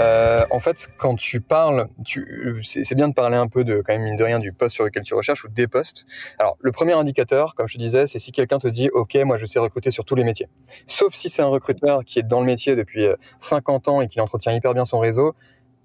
Euh, en fait, quand tu parles, tu, c'est bien de parler un peu de, quand même, mine de rien, du poste sur lequel tu recherches ou des postes. Alors, le premier indicateur, comme je te disais, c'est si quelqu'un te dit, OK, moi, je sais recruter sur tous les métiers. Sauf si c'est un recruteur qui est dans le métier depuis 50 euh, ans et qui entretient hyper bien son réseau.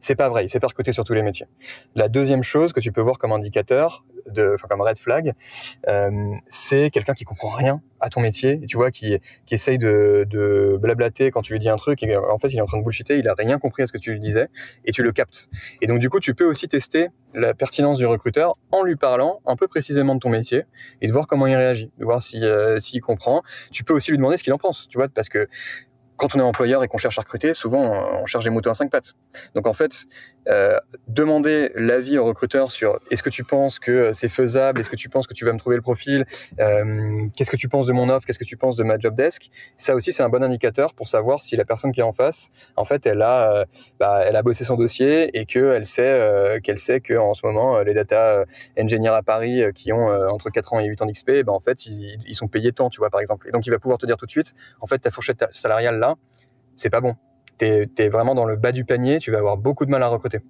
C'est pas vrai, il sait pas recruter sur tous les métiers. La deuxième chose que tu peux voir comme indicateur, de, comme red flag, euh, c'est quelqu'un qui comprend rien à ton métier, tu vois, qui, essaye de, de blablater quand tu lui dis un truc, et en fait il est en train de bullshiter, il a rien compris à ce que tu lui disais, et tu le captes. Et donc du coup, tu peux aussi tester la pertinence du recruteur en lui parlant un peu précisément de ton métier et de voir comment il réagit, de voir euh, s'il comprend. Tu peux aussi lui demander ce qu'il en pense, tu vois, parce que quand on est employeur et qu'on cherche à recruter, souvent on cherche des moutons à cinq pattes. Donc en fait, euh, demander l'avis au recruteur sur est-ce que tu penses que c'est faisable, est-ce que tu penses que tu vas me trouver le profil, euh, qu'est-ce que tu penses de mon offre, qu'est-ce que tu penses de ma job desk, ça aussi c'est un bon indicateur pour savoir si la personne qui est en face, en fait, elle a, euh, bah, elle a bossé son dossier et qu'elle sait euh, qu'elle sait que en ce moment les data engineers à Paris qui ont entre 4 ans et 8 ans d'XP, ben en fait ils, ils sont payés tant, tu vois par exemple. Et donc il va pouvoir te dire tout de suite, en fait ta fourchette salariale là, c'est pas bon tu es, vraiment dans le bas du panier, tu vas avoir beaucoup de mal à recruter.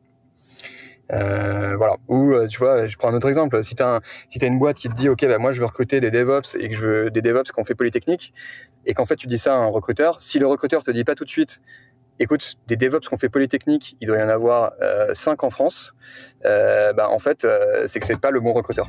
Euh, voilà. Ou euh, tu vois, je prends un autre exemple. Si tu as, une boîte qui te dit, ok, bah, moi je veux recruter des DevOps et que je veux des DevOps qu'on fait polytechnique, et qu'en fait tu dis ça à un recruteur, si le recruteur te dit pas tout de suite, écoute, des DevOps qu'on fait polytechnique, il doit y en avoir euh, 5 en France, euh, bah, en fait, c'est que c'est pas le bon recruteur.